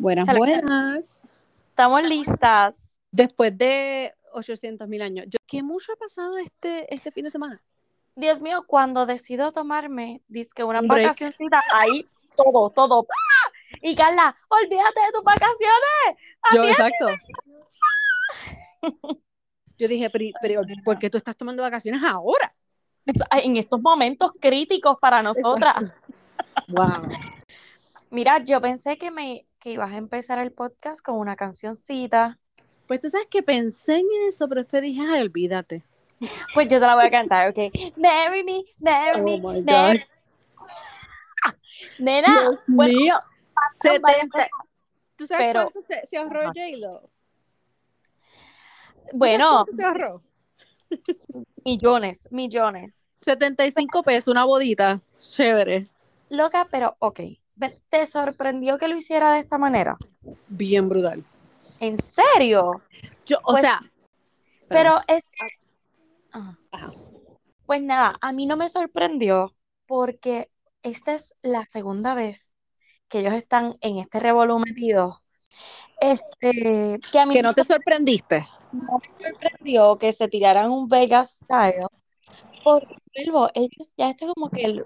Buenas, Hello. buenas. Estamos listas. Después de 800 mil años, yo- ¿qué mucho ha pasado este, este fin de semana? Dios mío, cuando decido tomarme, que una break. vacacioncita, ahí todo, todo. ¡ah! Y Carla, olvídate de tus vacaciones. Yo, exacto. Yo dije, pero, pero ¿por qué tú estás tomando vacaciones ahora? En estos momentos críticos para nosotras. Wow. Mira, yo pensé que me que ibas a empezar el podcast con una cancioncita. Pues tú sabes que pensé en eso, pero después dije, ay, olvídate. Pues yo te la voy a cantar, ¿ok? Marry me, marry Oh me, my marry- God. Nena, Dios bueno, mío. pasaron varias 70. ¿Tú sabes pero- cuánto se, se ahorró. J-Lo? ¿Tú sabes bueno, cuánto se ahorró? millones, millones. 75 pesos, una bodita. Chévere. Loca, pero ok. ¿Te sorprendió que lo hiciera de esta manera? Bien brutal. ¿En serio? Yo, o Pues- sea. Pero es... Ajá. Pues nada, a mí no me sorprendió porque esta es la segunda vez que ellos están en este revolú metidos. Este, que a mí Que no te sorprendiste. no me sorprendió que se tiraran un Vegas style, porque vuelvo, ellos ya esto es como que el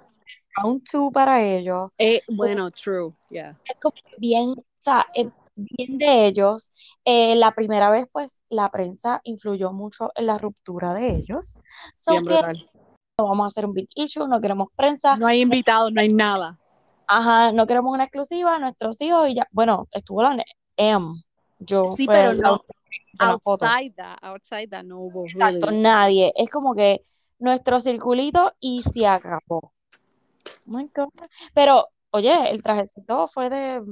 round two para ellos, Eh, bueno, true. Yeah. es como bien, o sea, es bien de ellos. Eh, la primera vez, pues, la prensa influyó mucho en la ruptura de ellos. So Bien que brutal. no vamos a hacer un big issue, no queremos prensa, No hay invitados, no hay nada. ajá, no queremos una exclusiva, nuestros hijos y ya, bueno, estuvo la M, yo Sí, pero la no. Outside that, outside that no hubo. Exacto, really. nadie. Es como que nuestro circulito y se acabó. Oh my God. Pero, oye, el trajecito fue de,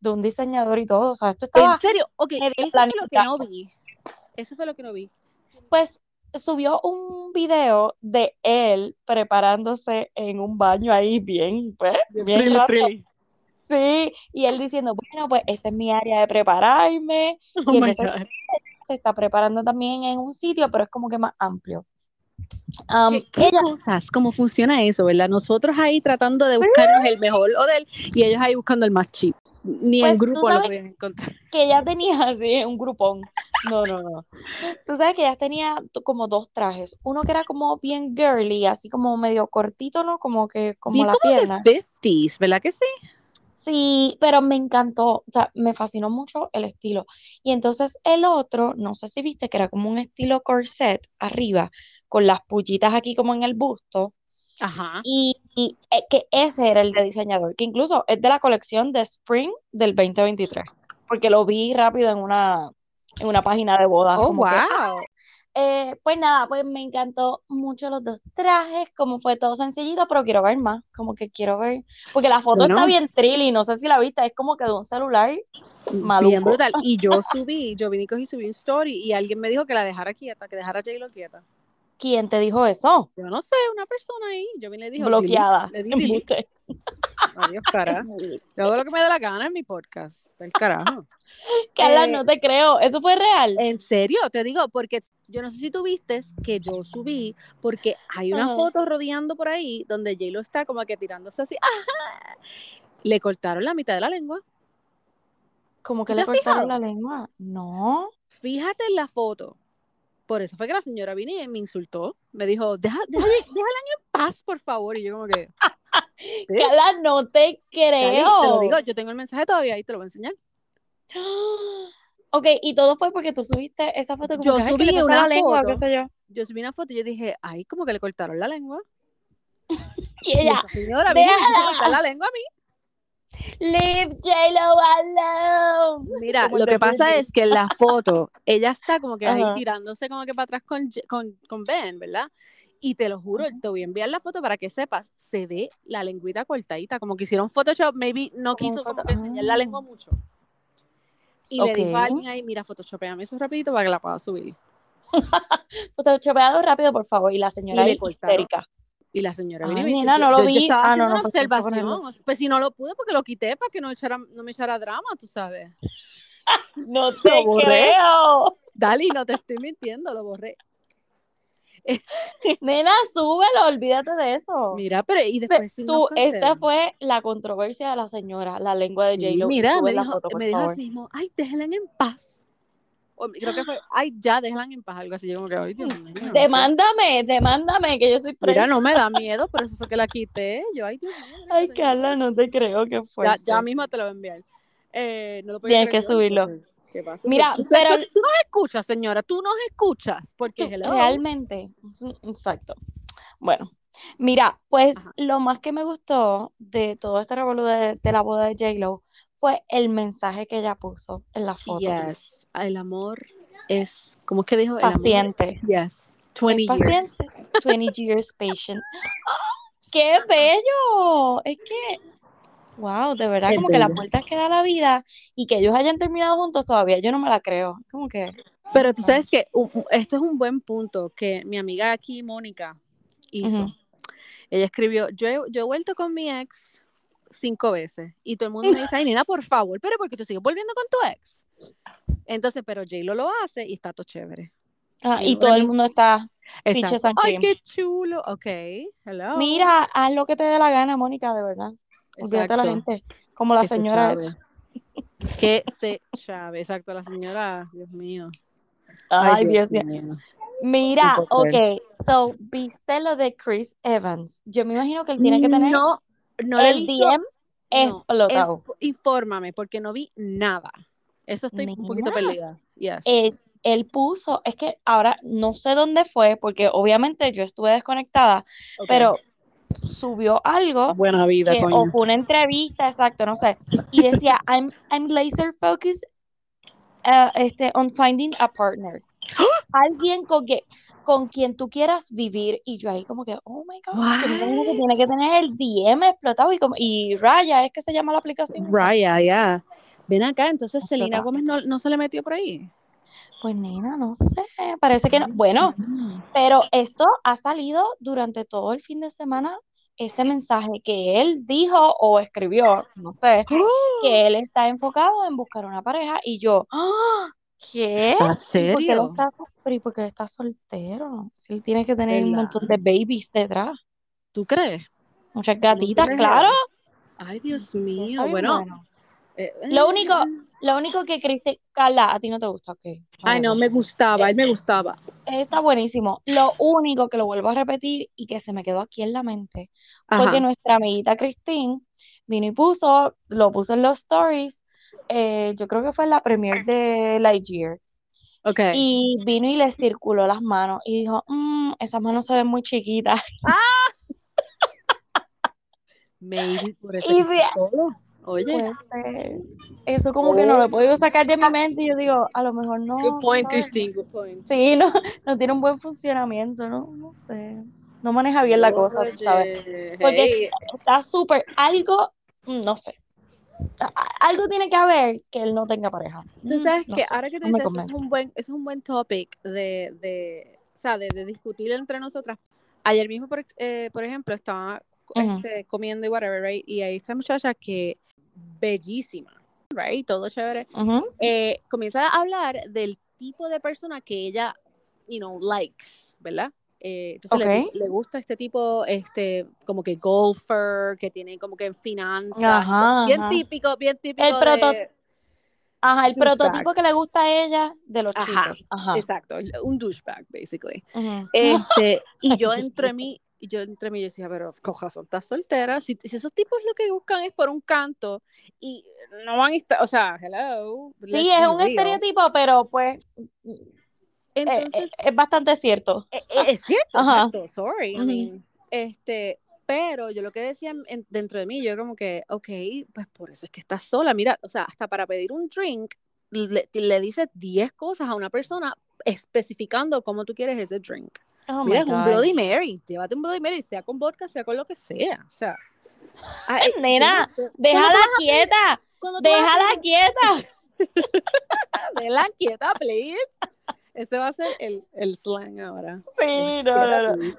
de un diseñador y todo. O sea, esto estaba, En serio, ok, eso fue lo que no vi. Eso fue lo que no vi. pues, subió un video de él preparándose en un baño ahí bien, pues, bien trilly. Sí, y él diciendo, bueno, pues esta es mi área de prepararme. Oh Y my entonces God. se está preparando también en un sitio, pero es como que más amplio. Um, ¿Qué, qué ella, cosas? ¿Cómo funciona eso, verdad? Nosotros ahí tratando de buscarnos el mejor hotel y ellos ahí buscando el más cheap. Ni Pues, tú grupo lo podían encontrar. que ella tenía así un grupón. No, no, no. Tú sabes que ella tenía como dos trajes. Uno que era como bien girly, así como medio cortito, ¿no? Como que como Bien la como pierna. de 50s, ¿verdad que sí? Sí, pero me encantó, o sea, me fascinó mucho el estilo. Y entonces el otro, no sé si viste que era como un estilo corset arriba, con las pullitas aquí como en el busto. Ajá. Y, y, eh, que ese era el de diseñador, que incluso es de la colección de Spring del 2023, porque lo vi rápido en una, en una página de bodas. Oh, que, wow. eh, pues nada, pues me encantó mucho los dos trajes, como fue todo sencillito, pero quiero ver más, como que quiero ver, porque la foto está bien trilly, no sé si la viste, es como que de un celular maluco. Bien brutal. Y yo subí, yo vine y subí un story y alguien me dijo que la dejara quieta, que dejara a J-Lo quieta. ¿Quién te dijo eso? Yo no sé, una persona ahí. Yo vine y le dije, Bloqueada. le di. Adiós, carajo. Yo hago lo que me dé la gana en mi podcast. Del carajo. Carla, Eh, no te creo, ¿eso fue real? En serio, te digo, porque yo no sé si tú viste que yo subí, porque hay una foto rodeando por ahí donde J-Lo está como que tirándose así. Le cortaron la mitad de la lengua. ¿Cómo que ¿tú le cortaron fijado? la lengua? No. Fíjate en la foto. Por eso fue que la señora vino y me insultó. Me dijo, deja, al año en paz, por favor. Y yo como que, ¿sí? Carla, no te creo. te lo digo, yo tengo el mensaje todavía y te lo voy a enseñar. Ok, y todo fue porque tú subiste esa foto como Yo que, que subí una la lengua, foto. qué sé yo. Yo subí una foto y yo dije, ay, como que le cortaron la lengua. Y Y ella, esa señora y me cortar la lengua a mí. Leave J-Lo alone. Mira, lo que pasa es que en la foto, ella está como que ahí tirándose como que para atrás con, con, con Ben, ¿verdad? Y te lo juro, te voy a enviar la foto para que sepas, se ve la lengüita cortadita, como que hicieron Photoshop, maybe no quiso como que enseñar la lengua mucho. Y le dijo a alguien ahí, mira, photoshopeame eso rapidito para que la pueda subir. Photoshopeado rápido, por favor. Y la señora le ahí cortaron. histérica. Y la señora vino y me no lo yo- yo vi. estaba Ah, haciendo no, una pues observación. Pues si no lo pude, porque lo quité para que no, echara, no me echara drama, tú sabes. No te borré. creo. Dali, no te estoy mintiendo, lo borré. Nena, súbelo, olvídate de eso. Mira, pero y Ve, después Tú, esta fue la controversia de la señora, la lengua de Sí, J-Lo. mira, me dijo, foto, me dijo así mismo, ay, déjenla en paz. Creo que fue, ay, ya, déjenla en paz, algo así. Yo como que, ay, Dios mío. Demándame, demándame, que yo soy Mira, presa. no me da miedo, por eso fue que la quité. Yo, ay, Dios mío. mira Ay, Carla, no te creo que Ya, fuerte. ya mismo te lo voy a enviar. Eh, no lo Tienes que yo, subirlo. ¿Qué pasa? Mira, Tú- pero- tú, tú nos escuchas, señora, tú nos escuchas, porque Tú- realmente, exacto. Bueno, mira, pues Ajá. lo más que me gustó de todo este revolú de, de la boda de J-Lo fue el mensaje que ella puso en la foto. Yes, el amor es, ¿cómo es que dijo? El amor. Paciente. Yes, 20 Es years. paciente. 20 years patient. ¡Qué bello! Es que, wow, de verdad, Es como que las bello. vueltas que da la vida y que ellos hayan terminado juntos todavía, yo no me la creo. Como que, Pero tú sabes que un- esto es un buen punto que mi amiga aquí, Mónica, hizo. Ujú. Ella escribió, yo he, yo he vuelto con mi ex cinco veces y todo el mundo me dice, ay, Nina, por favor, pero porque tú sigues volviendo con tu ex. Entonces, pero J-Lo lo hace y está todo chévere. ah, Y y todo el mundo está, Ay, qué chulo. Ok, hello. mira, haz lo que te dé la gana, Mónica, de verdad. Olvídate de la gente, como la Que señora. Que se chave, exacto, la señora, Dios mío. Ay, Dios mío. mío. Mira, ok, so, viste lo de Chris Evans. Yo me imagino que él tiene que tener No, no el. DM no, explotado. Inf- infórmame, porque no vi nada. Eso estoy un poquito perdida. Yes. él, él puso, es que ahora no sé dónde fue, porque obviamente yo estuve desconectada, pero subió algo Buena vida, que, coño. o fue una entrevista, exacto, no sé, y decía, I'm, I'm laser focused uh, este, on finding a partner. Alguien con, que, con quien tú quieras vivir, y yo ahí como que, oh my God, que tiene que tener el DM explotado, y, como, y Raya, es que se llama la aplicación. Raya, ya. Ven acá, entonces Selena Explotado. Gómez no, no se le metió por ahí. Pues nena, no sé, parece que no. Bueno. Pero esto ha salido durante todo el fin de semana, ese mensaje que él dijo o escribió, no sé, que él está enfocado en buscar una pareja y yo, ¡ah! ¿qué? ¿Estás ¿Y por qué él serio? está, sol- pero ¿y por qué él está soltero? Si él tiene que tener un montón de babies detrás, ¿Tú crees? muchas ¿No se gatitas, claro. Ay, Dios está mío. bueno. Eh, Lo eh, único, lo único que Carla, a ti no te gusta, ok. Ay, no, me gustaba, él me gustaba. Está buenísimo. Lo único que lo vuelvo a repetir y que se me quedó aquí en la mente fue que Ajá. nuestra amiguita Christine vino y puso, lo puso en los stories, eh, yo creo que fue en la premiere de Lightyear, Ok. y vino y le circuló las manos y dijo, "Mm, esas manos se ven muy chiquitas. Maybe por eso Y de- solo. Oye, Pues, eso como que no lo he podido sacar de mi mente y yo digo, a lo mejor no, good point. Christine, good point. Sí, no, no tiene un buen funcionamiento, no, no sé, no maneja bien la cosa, sabes. Porque hey, está súper, algo, mm, no sé, algo tiene que haber que él no tenga pareja. Tú Mm, sabes no que sé, ahora que tú no dices, eso es un buen, eso es un buen topic de, de, o sea, de, de discutir entre nosotras. Ayer mismo, por, eh, por ejemplo, estaba este, comiendo y whatever, right? Y ahí esta muchacha que bellísima, right? Todo chévere. Ujú. eh, comienza a hablar del tipo de persona que ella, you know, likes, ¿verdad? Eh, entonces le, Ok. le gusta este tipo, este, como que golfer, que tiene como que finanzas, Ajá, bien ajá. típico, bien típico El proto- de, Ajá, el prototipo que le gusta a ella de los Ajá, chicos. Ajá. exacto, un douchebag, basically. Este, y yo entre mí, y yo entre mí decía, pero coja, son estás soltera, si, si esos tipos lo que buscan es por un canto y no van a estar, o sea, hello. Sí, es un estereotipo, pero pues eh, eh, Entonces, es bastante cierto. Eh, eh, Es cierto, Ajá. exacto, sorry, I Ujú. mean, este, pero yo lo que decía en- en- dentro de mí, yo como que, ok, pues por eso es que estás sola, mira, o sea, hasta para pedir un drink, le, le dices 10 cosas a una persona especificando cómo tú quieres ese drink. Oh mira, es un. Bloody Mary, llévate un Bloody Mary, sea con vodka, sea con lo que sea, o sea. ay, Nena, no sé. ¿Cuándo Déjala tú a quieta, tú a déjala pedir- quieta. Déjala quieta, please. Ese va a ser el, el slang ahora. Sí, no, no, no.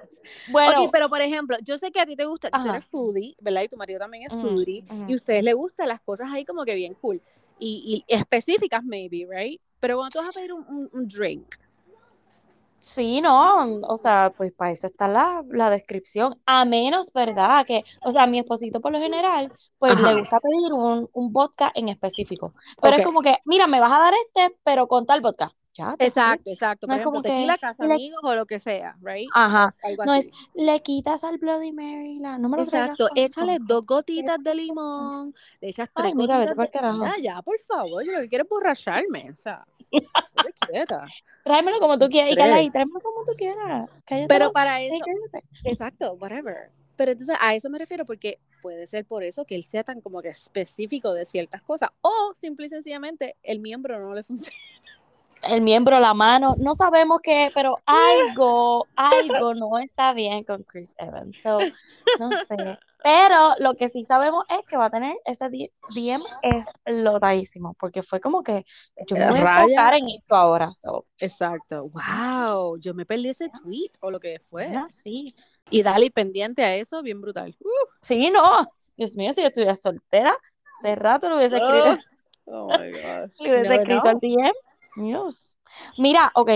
Bueno, Ok, pero por ejemplo, yo sé que a ti te gusta, tú Ajá. eres foodie, ¿verdad? Y tu marido también es Ujú, foodie, ujú. y a ustedes les gustan las cosas ahí como que bien cool. Y, y específicas, maybe, right? Pero cuando tú vas a pedir un, un- un drink, Sí, no, o sea, pues para eso está la, la descripción, a menos, ¿verdad? Que, o sea, a mi esposito por lo general, pues le gusta pedir un, un vodka en específico, pero es como que, mira, me vas a dar este, pero con tal vodka, ya. Exacto, exacto. No Por es ejemplo, como que, tequila, casa le, amigos o lo que sea, right? ajá, Algo no es, le quitas al Bloody Mary, la, no me lo Exacto. Échale dos gotitas de limón, le echas Ay, tres mira, vete gotitas de. Mira, ya, por favor, yo lo que quiero es borracharme. O sea, Tráemelo como tú quieras, y Carla, tráemelo como tú quieras, cállate Pero para eso, cállate. exacto, whatever. Pero entonces a eso me refiero porque puede ser por eso que él sea tan como que específico de ciertas cosas o simple y sencillamente el miembro no le funciona. El miembro, la mano, no sabemos qué, pero algo, algo no está bien con Chris Evans. So, no sé. Pero lo que sí sabemos es que va a tener ese DM explotadísimo, porque fue como que yo me voy a enfocar en esto ahora. So, Exacto. Wow, yo me perdí ese tweet o lo que fue. ah, sí. Y dale pendiente a eso, bien brutal. Uh, Sí, no. Dios mío, si yo estuviera soltera, hace rato lo hubiese escrito, oh my gosh. le hubiese Never escrito al. DM. Dios. Mira, ok,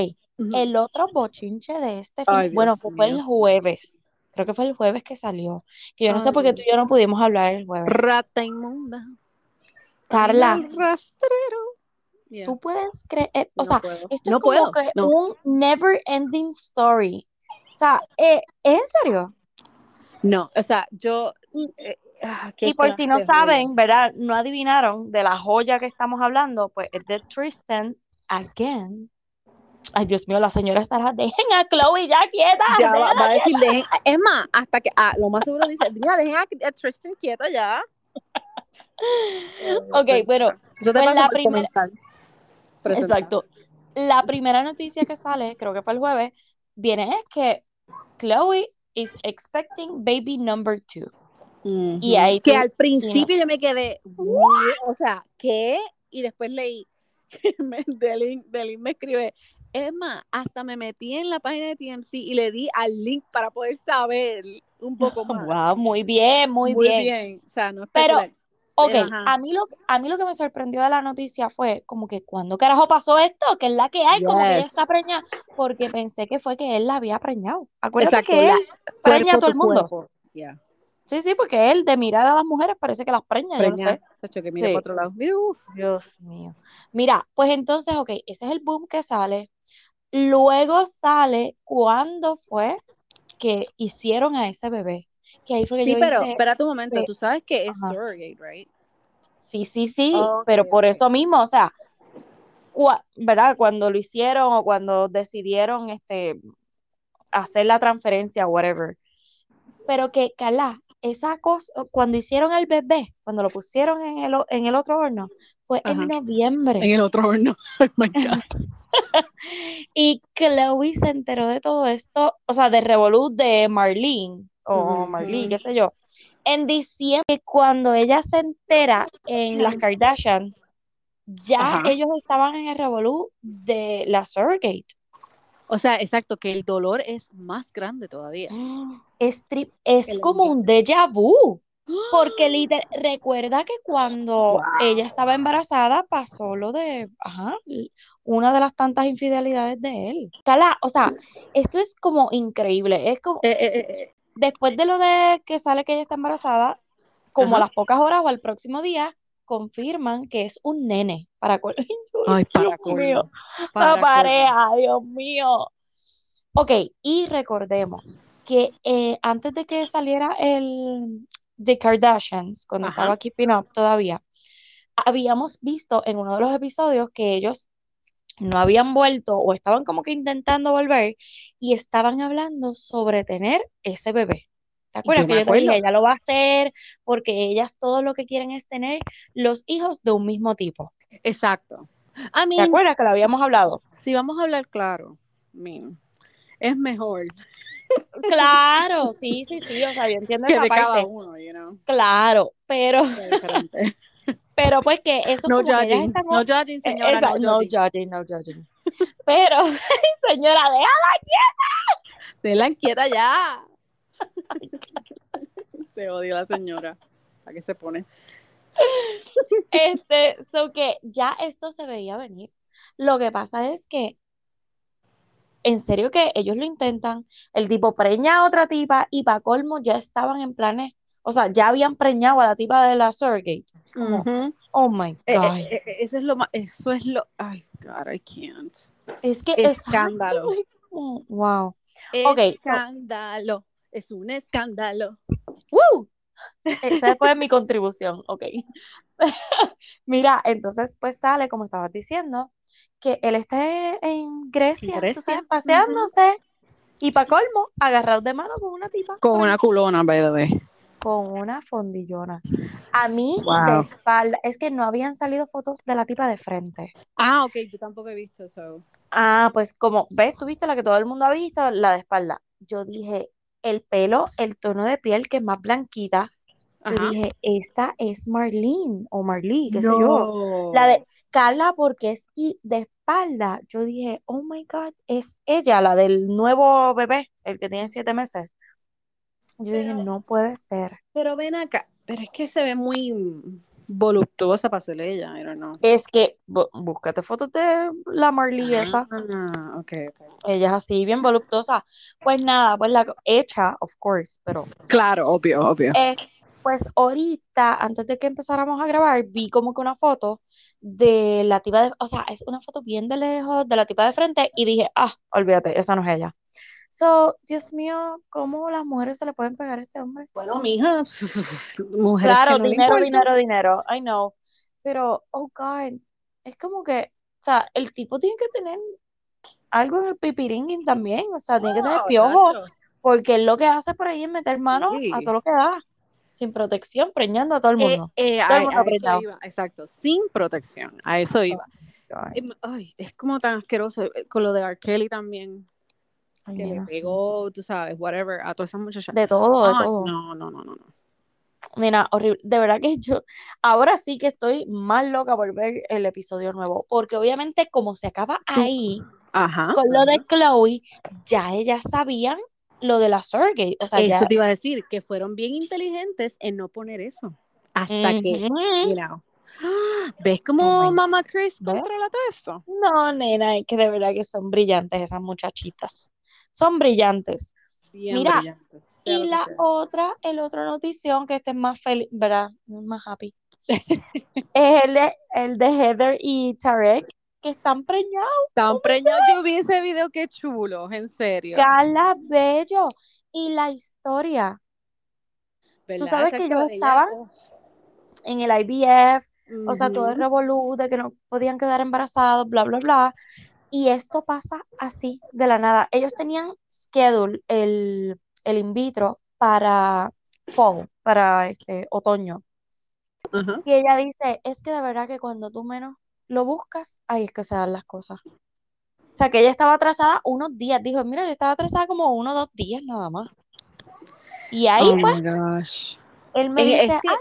el otro bochinche de este Ay, bueno, fue el jueves. Creo que fue el jueves que salió. Que yo no sé por qué tú y yo no pudimos hablar el jueves. Rata inmunda. Carla. Animal rastrero. Yeah. Tú puedes creer, eh, o No sea, puedo. esto No es como puedo, que no. un never ending story. O sea, eh, ¿es en serio? No, o sea, yo. Y, eh, ah, y por si no saben, ¿verdad? No adivinaron de la joya que estamos hablando, pues es de Tristan again. Ay, Dios mío, la señora estará, dejen a Chloe ya quieta. Ya va, a decir, dejen, es más, hasta que, ah, lo más seguro dice, mira, dejen a, a Tristan quieta ya. Ok, bueno, Eso te pues la primera-. Exacto. La primera noticia que sale, creo que fue el jueves, viene es que Chloe is expecting baby number two. Y ahí que tú- al principio yo me quedé, "What?", o sea, ¿qué? Y después leí, Delin, Delin me escribe, Emma, hasta me metí en la página de TMC y le di al link para poder saber un poco más. Wow, muy bien, muy, bien. O sea, no Pero. Ok, Pero, a mí, lo, a mí lo que me sorprendió de la noticia fue como que ¿cuándo carajo pasó esto? Que es la que hay, como que ella Yes. está preñada, porque pensé que fue que él la había preñado. Acuérdate Exacto, que él preña a todo el mundo. Yeah. Sí, sí, porque él de mirar a las mujeres parece que las preña, yo lo Preñada. sé. Sacho, que mira Sí. para otro lado. Mira, uf. Dios mío. Mira, pues entonces, ok, ese es el boom que sale. Luego sale cuándo fue que hicieron a ese bebé. Que ahí fue que Sí, yo pero hice, espérate un momento. Tú sabes que es Ajá. surrogate, right? sí, sí, sí, pero por eso mismo, o sea, cua- ¿verdad? Cuando lo hicieron o cuando decidieron este hacer la transferencia, whatever. Pero que, Carla, esa cosa, cuando hicieron el bebé, cuando lo pusieron en el, en el otro horno, fue Ajá. en noviembre. En el otro horno. Oh my God. Y Chloe se enteró de todo esto, o sea, de Revolut de Marlene, o. Marlene, qué sé yo, en diciembre, cuando ella se entera en las Kardashian, ya Ajá. ellos estaban en el Revolut de la surrogate. O sea, exacto, que el dolor es más grande todavía. Es, tri- es como un déjà vu, porque liter- recuerda que cuando Wow. ella estaba embarazada pasó lo de, ajá, una de las tantas infidelidades de él. Cala, o sea, esto es como increíble, es como, Eh, eh, eh, después de lo de que sale que ella está embarazada, como a las pocas horas o al próximo día, confirman que es un nene. Para col- Ay, para Dios mío, la Para pareja, Dios mío. Ok, y recordemos que eh, antes de que saliera el The Kardashians, cuando Ajá. estaba Keeping Up todavía, habíamos visto en uno de los episodios que ellos no habían vuelto o estaban como que intentando volver y estaban hablando sobre tener ese bebé. ¿Te acuerdas Yo que yo te dije, ella lo va a hacer porque ellas todo lo que quieren es tener los hijos de un mismo tipo? Exacto. I ¿Te mean, acuerdas que lo habíamos hablado? si vamos a hablar claro, I mean, es mejor Claro, sí, sí, sí, o sea, yo entiendo que esa de cada parte. uno, you know. Claro, pero, pero pues que eso es No como que judging, están no judging, Eh, señora, esa- no no judging. judging, no judging. Pero, señora, deja. Denla inquieta ya. Se odia la señora. ¿A qué se pone? Este, so que ya esto se veía venir. Lo que pasa es que en serio que ellos lo intentan, el tipo preña a otra tipa y para colmo ya estaban en planes, o sea, ya habían preñado a la tipa de la surrogate. Como, oh my Eh, God. eh, eh, eso es lo más, eso es lo, ay, God, I can't. es que escándalo. como, wow. Escándalo, es un escándalo. ¡Woo! Esa fue mi contribución, ok. Mira, entonces pues sale, como estabas diciendo, que él esté en Grecia, tú Grecia, sabes, paseándose, y para colmo, agarrado de mano con una tipa, Con una culona, way. con una fondillona. A mí, de espalda, es que no habían salido fotos de la tipa de frente. Ah, ok, yo tampoco he visto eso. Ah, pues como, ¿ves? Tú viste la que todo el mundo ha visto, la de espalda. Yo dije, el pelo, el tono de piel que es más blanquita, yo Ajá. dije, esta es Marlene o Marley, qué sé yo. La de Carla, porque es y de espalda, yo dije, oh my God, es ella, la del nuevo bebé, el que tiene siete meses. Yo dije, Pero- no puede ser. Pero ven acá, pero es que se ve muy voluptuosa para ser ella, I don't know. Es que, bú- búscate fotos de la Marley esa. Ah, ok, ok. Ella es así, bien voluptuosa. Pues nada, pues la hecha, of course, pero Claro, obvio, obvio. Eh, pues ahorita, antes de que empezáramos a grabar, vi como que una foto de la tipa de, o sea, es una foto bien de lejos de la tipa de frente y dije, ah, olvídate, esa no es ella. So, Dios mío, ¿cómo las mujeres se le pueden pegar a este hombre? Bueno, mija, mujeres Claro, que no le dinero, dinero, dinero, I know. Pero, oh God, es como que, o sea, el tipo tiene que tener algo en el pipiringui también, o sea, tiene que tener Oh, piojo, chacho. porque él lo que hace por ahí es meter mano Sí. a todo lo que da, sin protección, preñando a todo el Eh, mundo. eh, Todo el mundo a eso iba, exacto, sin protección, a eso iba. Ay, Em, Ay, es como tan asqueroso eh, con lo de R. Kelly también, ay, que le nena, sí. pegó, tú sabes, whatever, a todas esas muchachas. De todo, de todo. no, no, no, no, no. Nena, horrible. De verdad que yo ahora sí que estoy más loca por ver el episodio nuevo, porque obviamente como se acaba ahí Ajá. con lo de Chloe, ya ellas sabían lo de la surrogate, o sea, Eso ya te iba a decir, que fueron bien inteligentes en no poner eso. Hasta que, you know. ¿Ves cómo Oh Mama Chris controla todo eso? No, nena, es que de verdad que son brillantes esas muchachitas. Son brillantes. Bien Mira, brillante. sea Y la sea. otra, el otro notición que este es más feliz, ¿verdad? Más happy. Es el de, el de Heather y Tarek, que están preñados. Tan preñado, yo vi ese video, qué chulo, en serio. Gala Bello. Y la historia. ¿Verdad? sabes que estaban oh, En el IVF, o sea, todo el revolú de que no podían quedar embarazados, bla, bla, bla. Y esto pasa así, de la nada. Ellos tenían schedule el, el in vitro para fall, para este otoño. Y ella dice, es que de verdad que cuando tú menos lo buscas, ahí es que se dan las cosas. O sea, que ella estaba atrasada unos días. Dijo, mira, yo estaba atrasada como uno o dos días nada más. Y ahí, Oh pues, my gosh. él me Es- dice, es que, ay,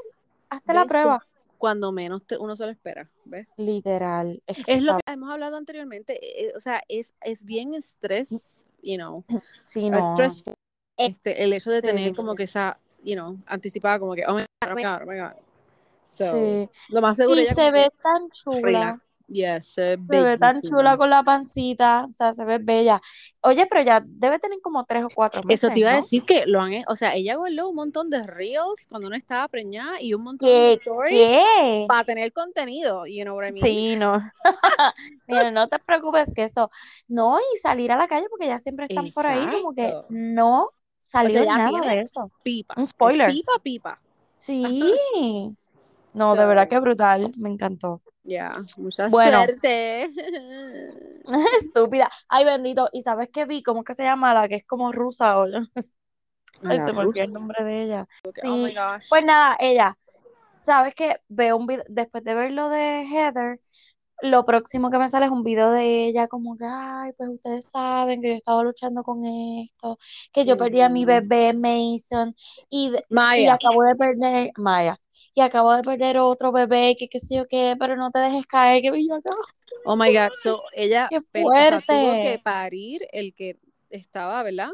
hazte la prueba. Cuando menos te- uno se lo espera, ¿ves? Literal. Es que Es lo que hemos hablado anteriormente, eh, o sea, es, es bien estrés, you know, Sí, no. stressful, este, el hecho de tener Sí. como que esa, you know, anticipada como que, oh my God, oh my God, oh my God. So, Sí. lo más seguro Y ella se ve que tan chula. Yes, se ve Se ve tan chula con la pancita. O sea, se ve bella. Oye, pero ya debe tener como tres o cuatro meses, Eso te iba a ¿no? decir que lo han, o sea, ella guardó un montón de reels cuando no estaba preñada y un montón de ¿Qué? stories ¿Qué? para tener contenido, you know what I mean? Sí, no. Mira, no te preocupes que esto. No, y salir a la calle porque ya siempre están por ahí, como que Exacto. no O salió sea, ya nada de eso. pipa. Un spoiler. pipa, pipa. Sí. No, de verdad que brutal. Me encantó. Ya, mucha Bueno. suerte. Estúpida. Ay, bendito. ¿Y sabes qué vi? ¿Cómo que se llama la que es como rusa o Ay, el nombre de ella. Oh my Sí. gosh. Pues nada, ella. ¿Sabes qué? Veo un video, después de ver lo de Heather, lo próximo que me sale es un video de ella como que, ay, pues ustedes saben que yo estaba luchando con esto, que yo perdí a mi Ujú. bebé Mason y, y acabo de perder, Maya, y acabo de perder otro bebé, que qué sé yo qué, pero no te dejes caer, que yo acá. Oh my God. So, ella ¡Qué o sea, tuvo fuerte! que parir el que estaba, ¿verdad?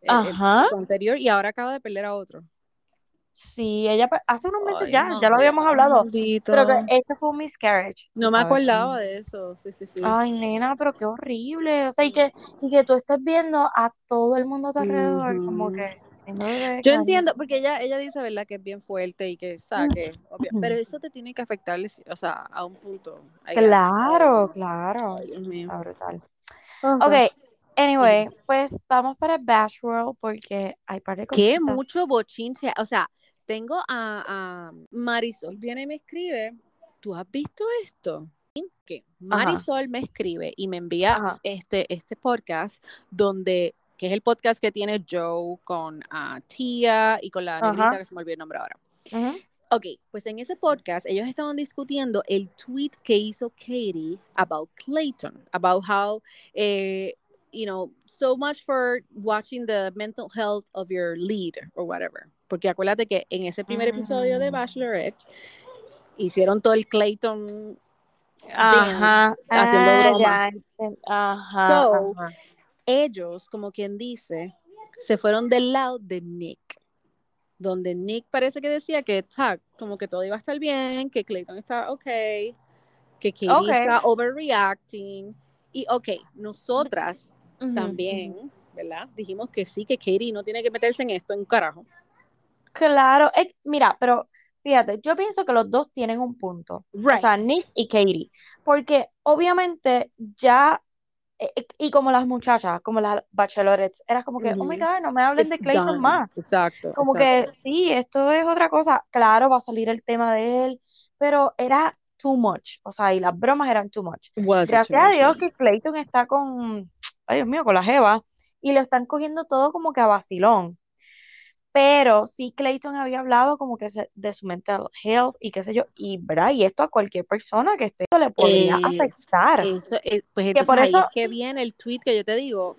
El, el Ajá. esposo anterior y ahora acaba de perder a otro. Sí, ella hace unos meses Ay, ya, no, ya lo habíamos hablado, pero que este fue un miscarriage, No me sabes, acordaba de eso. Sí, sí, sí. Ay, nena, pero qué horrible. O sea, y que, y que tú estés viendo a todo el mundo a tu alrededor, como que Yo entiendo, porque ella, ella dice, ¿verdad? Que es bien fuerte y que, sabe, obvio, pero eso te tiene que afectar, o sea, a un punto. Claro, claro. Ay, Dios mío. Está brutal. Oh, Ok, gosh. anyway, pues vamos para Bash World porque hay par de Qué cositas. mucho bochinche. O sea, tengo a, a Marisol, viene y me escribe, ¿tú has visto esto? Que Marisol me escribe y me envía Ajá. este, este podcast donde, que es el podcast que tiene Joe con ah, Tia y con la Ajá. negrita que se me olvidó el nombre ahora. Ujú. Ok, pues en ese podcast ellos estaban discutiendo el tweet que hizo Katie about Clayton, about how, eh, you know, so much for watching the mental health of your lead or whatever. Porque acuérdate que en ese primer episodio de Mm. Bachelorette hicieron todo el Clayton Ajá. dance, haciendo Ah, broma. ya Ajá. So, ajá. Ellos, como quien dice, se fueron del lado de Nick. Donde Nick parece que decía que ta, como que todo iba a estar bien, que Clayton está ok, que Katie Ok. está overreacting. Y ok, nosotras también, ¿verdad? Dijimos que sí, que Katie no tiene que meterse en esto en un carajo. Claro, mira, pero fíjate, yo pienso que los dos tienen un punto, o Right. sea, Nick y Katie, porque obviamente ya, y como las muchachas, como las bachelorettes, era como que, oh my. God, no me hablen de It's Clayton done. más, Exacto. como exacto. que sí, esto es otra cosa, claro, va a salir el tema de él, pero era too much, o sea, y las bromas eran too much. Was Gracias a? Dios que Clayton está con, ay Dios mío, con la jeva, y lo están cogiendo todo como que a vacilón. Pero sí, Clayton había hablado como que se- de su mental health y qué sé yo, y, ¿verdad? y esto a cualquier persona que esté le podría Es- afectar. Eso, eh, pues Que entonces por ahí eso- es que viene el tweet que yo te digo,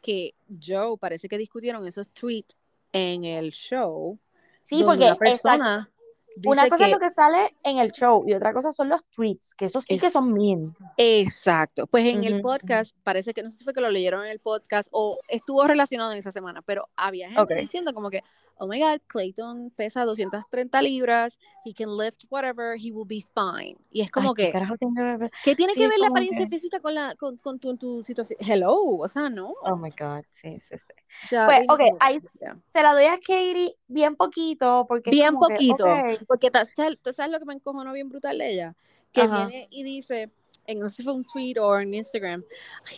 que Joe parece que discutieron esos tweets en el show, Sí, porque una persona dice cosa es lo que sale en el show y otra cosa son los tweets, que eso sí que son mean. exacto, pues en el podcast, parece que no sé si fue que lo leyeron en el podcast o estuvo relacionado en esa semana, pero había gente diciendo como que, oh my God, Clayton pesa 230 libras, he can lift whatever, he will be fine. Y es como Ay, ¿qué que, ver? ¿qué tiene Sí, que ver la apariencia que- física con, la, con, con tu, tu situación? Hello, o sea, no. Oh my God, sí, sí, sí. Ya, Pues, ok, ahí ya. se la doy a Katie bien poquito, porque Bien como que, poquito, ok, porque ta- ¿sabes, tú sabes lo que me encojonó bien brutal de ella? Que Ajá. viene y dice, en, no sé si fue un tweet o en Instagram,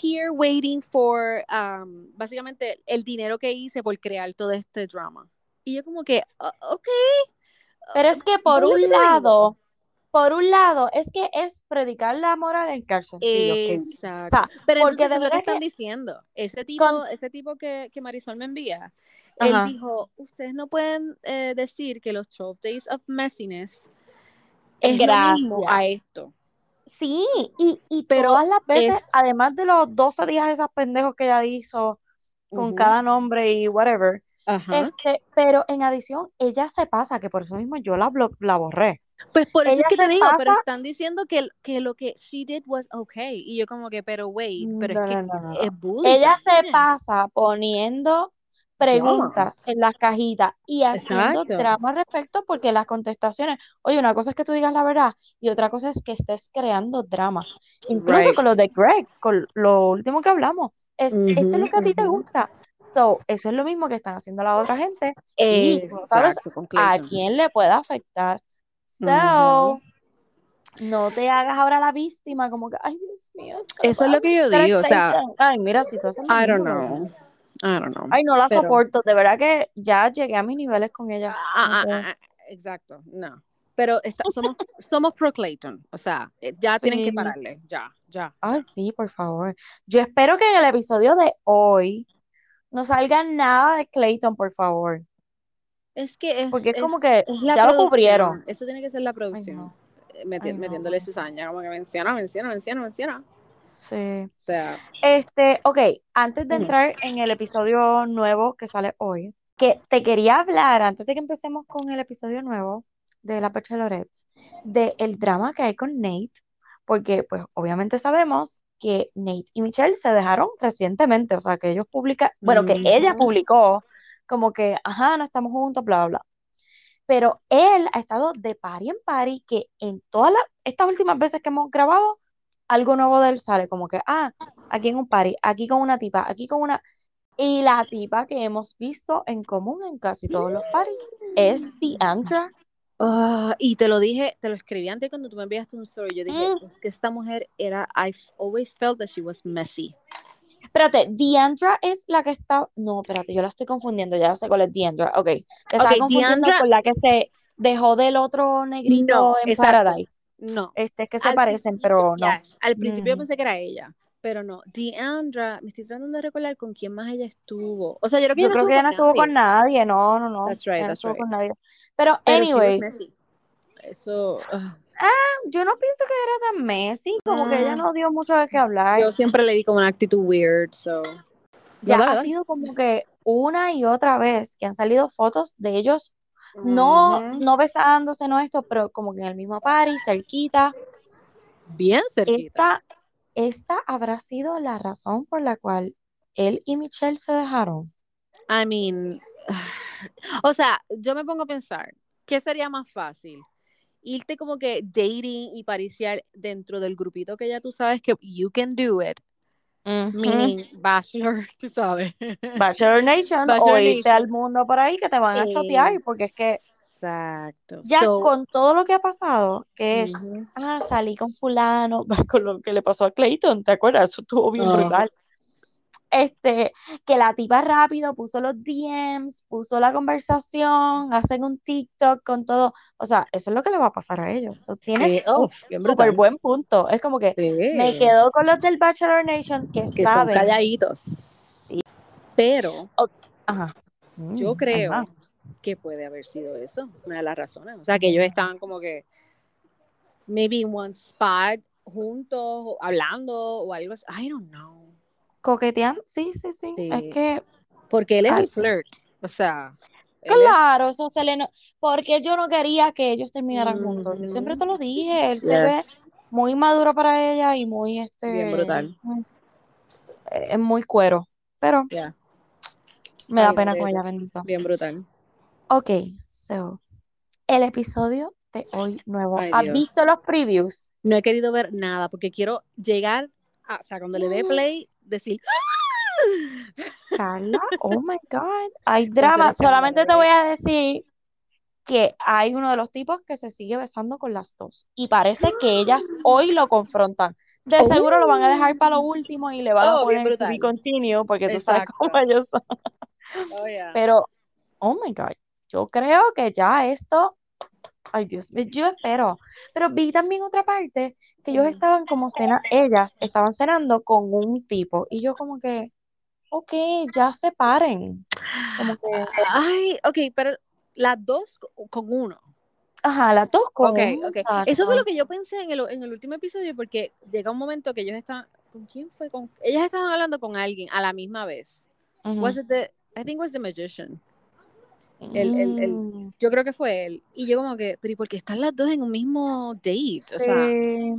here waiting for, um, básicamente, el dinero que hice por crear todo este drama. Y yo como que, "Ah, ok. Pero es que por ¿Ves lo un que lado, por un lado, es que es predicar la moral en calzoncillos. Exacto. O sea, Pero porque de es lo que están que diciendo. Ese tipo, con, ese tipo que, que Marisol me envía, él dijo, ustedes no pueden eh, decir que los 12 Days of Messiness es es lo mismo gracia. a esto. Sí, y, y Pero todas las veces, es... además de los 12 días esos pendejos que ella hizo con cada nombre y whatever, Ajá. este, pero en adición, ella se pasa, que por eso mismo yo la, blo- la borré. Pues por eso es que te digo, pero están diciendo que, que lo que she did was okay. Y yo como que, pero wait, pero es no, que no, no, es bully Ella se pasa poniendo preguntas en las cajitas y haciendo Exacto. drama al respecto porque las contestaciones, oye, una cosa es que tú digas la verdad y otra cosa es que estés creando drama. Incluso Right. con lo de Greg, con lo último que hablamos, es esto es lo que a ti te gusta. So, eso es lo mismo que están haciendo la otra gente y tú no sabes Exacto, a quién le puede afectar. So, no te hagas ahora la víctima como que, ay, Dios mío, Eso es lo que yo digo, o sea. Ay, mira, si tú haces I don't know. I don't know. Ay, no la Pero, soporto, de verdad que ya llegué a mis niveles con ella. ah, No ah, ah, ah, exacto, no. Pero está- somos, somos pro Clayton, o sea, eh, ya tienen que pararle, ya, ya, Ay, sí, por favor. Yo espero que en el episodio de hoy no salga nada de Clayton, por favor. Es que es, Porque es como que es ya lo cubrieron. eso tiene que ser la Ay, producción, no. eh, meti- Ay, no, metiéndole cizaña, como que menciona, menciona, menciona, menciona. Sí. O sea, Este, ok, antes de entrar en el episodio nuevo que sale hoy, que te quería hablar, antes de que empecemos con el episodio nuevo de La Bachelorettes, de el drama que hay con Nate, porque pues obviamente sabemos que Nate y Michelle se dejaron recientemente, o sea, que ellos publican, bueno, que ella publicó como que, ajá, no estamos juntos, bla, bla, bla. pero él ha estado de party en party, que en todas las, estas últimas veces que hemos grabado, algo nuevo de él sale, como que, ah, aquí en un party, aquí con una tipa, aquí con una... Y la tipa que hemos visto en común en casi todos los parties es Deandra. Ah, y te lo dije, te lo escribí antes cuando tú me enviaste un story. Yo dije, Mm. es que esta mujer era, I've always felt that she was messy. Espérate, Deandra es la que está. No, espérate, yo la estoy confundiendo, ya sé cuál es Deandra. Ok, te estaba Ok, confundiendo Deandra- con la que se dejó del otro negrito No, en exacto. Paradise. No. Este es que se Al parecen, pero no. yes, Al principio Mm. pensé que era ella, pero no. Deandra, me estoy tratando de recordar con quién más ella estuvo. O sea, yo creo que Yo ella no creo que ella no estuvo con nadie, no, no, no. That's right, ella no that's estuvo right. con nadie. Pero, Pero anyway. Eso. ah. yo no pienso que era tan Messi, como que ella Mm. no dio mucho de qué hablar. Yo siempre le vi como una actitud weird, so. Ya ha sido como que una y otra vez que han salido fotos de ellos, no, Ujú. no besándose, no esto, pero como que en el mismo party, cerquita. Bien cerquita. Esta, esta habrá sido la razón por la cual él y Michelle se dejaron. I mean, o sea, yo me pongo a pensar, ¿qué sería más fácil? Irte como que dating y pariciar dentro del grupito que ya tú sabes que you can do it, meaning bachelor, tú sabes. Bachelor Nation Bachelor o irte Nation. al mundo por ahí que te van a chotear, porque es que Exacto. ya So, con todo lo que ha pasado, que es, ujú. ah, salí con fulano, con lo que le pasó a Clayton, ¿te acuerdas? Eso estuvo bien Ajá. brutal. Este, que la tipa rápido puso los DMs, puso la conversación, hacen un TikTok con todo. O sea, eso es lo que le va a pasar a ellos. So, tienes oh, súper buen punto. Es como que me quedo con los del Bachelor Nation que que son saben. calladitos. Pero Ajá. yo Mm, creo. Que puede haber sido eso, una de las razones. O sea, que ellos estaban como que, maybe in one spot, juntos, hablando o algo así. I don't know. Coqueteando, sí, sí, sí. Es que, Porque él es un flirt. O sea, él es- claro, eso se le no- porque yo no quería que ellos terminaran juntos. Yo siempre te lo dije, él se ve muy maduro para ella y muy este Bien brutal. mm, eh, es muy cuero, pero Yeah. me da pena con ella, bendito. Bien brutal. Ok, so, el episodio de hoy nuevo. Ay, ¿Has Dios. visto los previews? No he querido ver nada porque quiero llegar, a, o sea, cuando le dé play, decir, Carla, oh my God, hay drama. Solamente te voy a decir que hay uno de los tipos que se sigue besando con las dos y parece que ellas hoy lo confrontan. De Oh. seguro lo van a dejar para lo último y le van a Oh, poner to be continue porque tú sabes cómo ellos son. Oh, yeah. Pero, oh my God, yo creo que ya esto, ay Dios mío, yo espero. Pero vi también otra parte que ellos estaban como cena, ellas estaban cenando con un tipo y yo como que, ok, ya se paren. Como que, Ay, ok, pero las dos co- con uno. ajá, las dos con Ok, un ok. Eso fue lo que yo pensé en el, en el último episodio porque llega un momento que ellos estaban, ¿con quién fue? Con, ellas estaban hablando con alguien a la misma vez. Ujú. Was it the, I think it was the magician. El- el- el- Mm, Yo creo que fue él. Y yo como que, pero ¿y por qué están las dos en un mismo date? O sea, sí.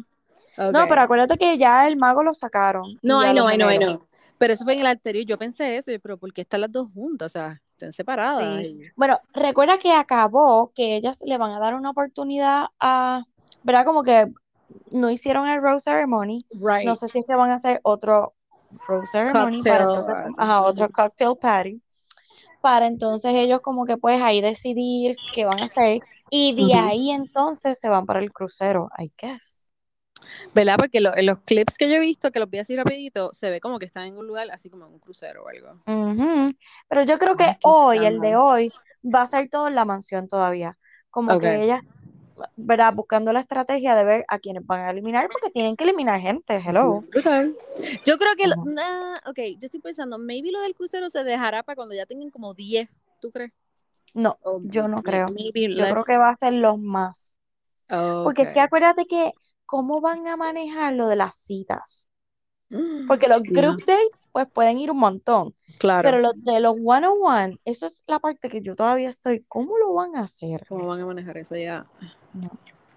ok. No, pero acuérdate que ya el mago lo sacaron. No, ya I know, lo I know, I generaron. know. Pero eso fue en el anterior. Yo pensé eso, pero ¿por qué están las dos juntas? O sea, están separadas. Sí. y- Bueno, recuerda que acabó que ellas le van a dar una oportunidad a, ¿verdad? Como que no hicieron el Rose Ceremony. Right. No sé si es que van a hacer otro Rose Ceremony para Cocktail, entonces, uh, ajá, otro cocktail party. Para entonces ellos como que pues ahí decidir qué van a hacer. Y de ahí entonces se van para el crucero, I guess. ¿Verdad? Porque lo- en los clips que yo he visto, que los vi así rapidito, se ve como que están en un lugar así como en un crucero o algo. Pero yo creo que Ay, hoy, el de hoy, va a ser todo en la mansión todavía. Como que ellas, ¿verdad? Buscando la estrategia de ver a quiénes van a eliminar, porque tienen que eliminar gente, hello. Brutal. Yo creo que, lo- Ujú. nah, ok, yo estoy pensando, maybe lo del crucero se dejará para cuando ya tengan como 10, ¿tú crees? No, yo no creo. Yo creo que va a ser los más. Porque es que acuérdate que, ¿cómo van a manejar lo de las citas? Porque los Yeah, group dates, pues pueden ir un montón. claro. Pero los de los one-on-one, eso es la parte que yo todavía estoy, ¿cómo lo van a hacer? ¿Cómo van a manejar eso ya? No.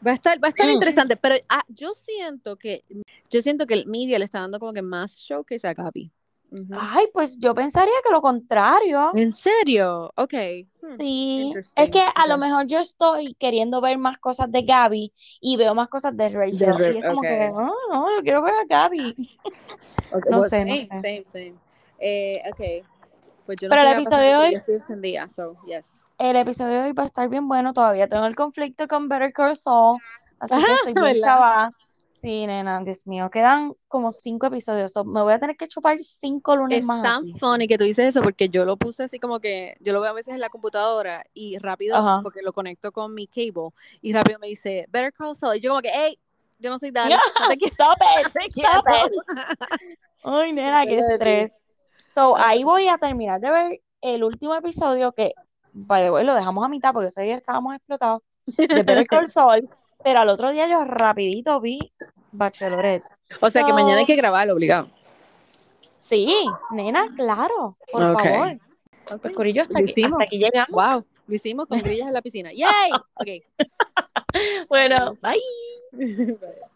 Va a estar, va a estar Mm. interesante, pero ah, yo siento que yo siento que el media le está dando como que más showcase a Gaby. Ujú. Ay, pues yo pensaría que lo contrario. ¿En serio? Ok. Hmm, Sí, es que a lo mejor yo estoy queriendo ver más cosas de Gaby y veo más cosas de Rachel. De es como que, ok. "Ah, no, yo quiero ver a Gaby. Ok, No well, sé, no same, sé. same, same. Eh, ok. Pues yo no Pero el episodio de hoy, encendida, so, yes. el episodio de hoy va a estar bien bueno. Todavía tengo el conflicto con Better Call Saul, así que estoy bien chavada. Sí, nena, Dios mío, quedan como cinco episodios. so me voy a tener que chupar cinco lunes Es más tan así. funny que tú dices eso porque yo lo puse así como que yo lo veo a veces en la computadora y rápido Ajá. porque lo conecto con mi cable y rápido me dice Better Call Saul y yo como que hey yo no soy Dali no te quiero Stop it, te stop it. Ay, nena, qué estrés. So, Ah, ahí voy a terminar de ver el último episodio que, by the way, lo dejamos a mitad porque ese día estábamos explotados de Better Call Saul, pero al otro día yo rapidito vi Bachelorette. o sea que mañana hay que grabarlo obligado sí, nena, claro, por okay favor. Pues Corillo, hasta aquí, hasta hicimos aquí llegamos. wow lo hicimos con grillas en la piscina yay ok Bueno, bye. Bye.